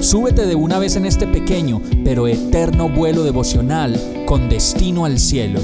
súbete de una vez en este pequeño pero eterno vuelo devocional con destino al cielo.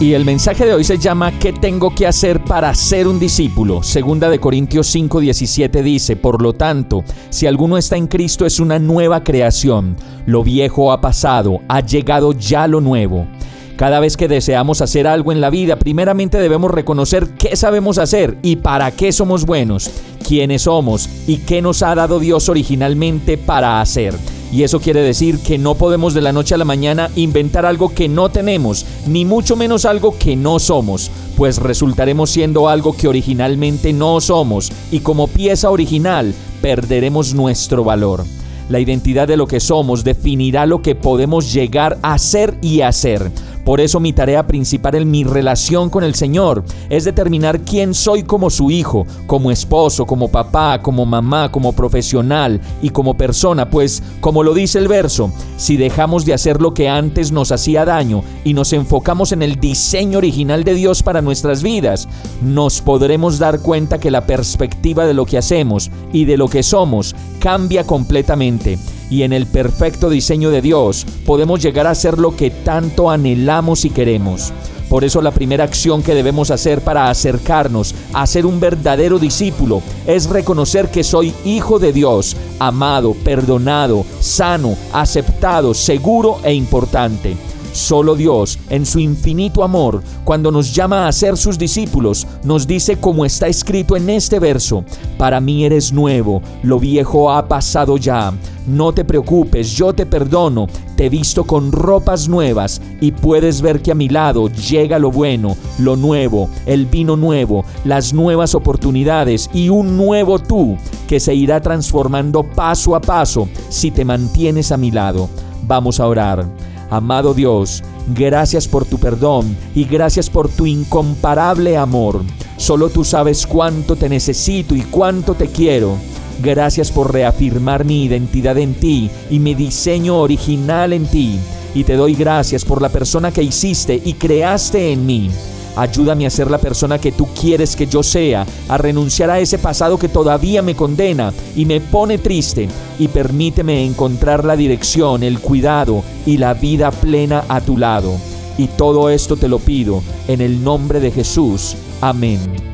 Y el mensaje de hoy se llama ¿Qué tengo que hacer para ser un discípulo? Segunda de Corintios 5:17 dice, por lo tanto, si alguno está en Cristo es una nueva creación, lo viejo ha pasado, ha llegado ya lo nuevo. Cada vez que deseamos hacer algo en la vida, primeramente debemos reconocer qué sabemos hacer y para qué somos buenos, quiénes somos y qué nos ha dado Dios originalmente para hacer. Y eso quiere decir que no podemos de la noche a la mañana inventar algo que no tenemos, ni mucho menos algo que no somos, pues resultaremos siendo algo que originalmente no somos y como pieza original perderemos nuestro valor. La identidad de lo que somos definirá lo que podemos llegar a ser y hacer. Por eso mi tarea principal en mi relación con el Señor es determinar quién soy como su hijo, como esposo, como papá, como mamá, como profesional y como persona, pues como lo dice el verso, si dejamos de hacer lo que antes nos hacía daño y nos enfocamos en el diseño original de Dios para nuestras vidas, nos podremos dar cuenta que la perspectiva de lo que hacemos y de lo que somos cambia completamente y en el perfecto diseño de Dios podemos llegar a ser lo que tanto anhelamos y queremos. Por eso la primera acción que debemos hacer para acercarnos a ser un verdadero discípulo es reconocer que soy hijo de Dios, amado, perdonado, sano, aceptado, seguro e importante. Solo Dios, en su infinito amor, cuando nos llama a ser sus discípulos, nos dice como está escrito en este verso, para mí eres nuevo, lo viejo ha pasado ya. No te preocupes, yo te perdono, te he visto con ropas nuevas y puedes ver que a mi lado llega lo bueno, lo nuevo, el vino nuevo, las nuevas oportunidades y un nuevo tú que se irá transformando paso a paso si te mantienes a mi lado. Vamos a orar. Amado Dios, gracias por tu perdón y gracias por tu incomparable amor. Solo tú sabes cuánto te necesito y cuánto te quiero. Gracias por reafirmar mi identidad en ti y mi diseño original en ti. Y te doy gracias por la persona que hiciste y creaste en mí. Ayúdame a ser la persona que tú quieres que yo sea, a renunciar a ese pasado que todavía me condena y me pone triste, y permíteme encontrar la dirección, el cuidado y la vida plena a tu lado. Y todo esto te lo pido en el nombre de Jesús. Amén.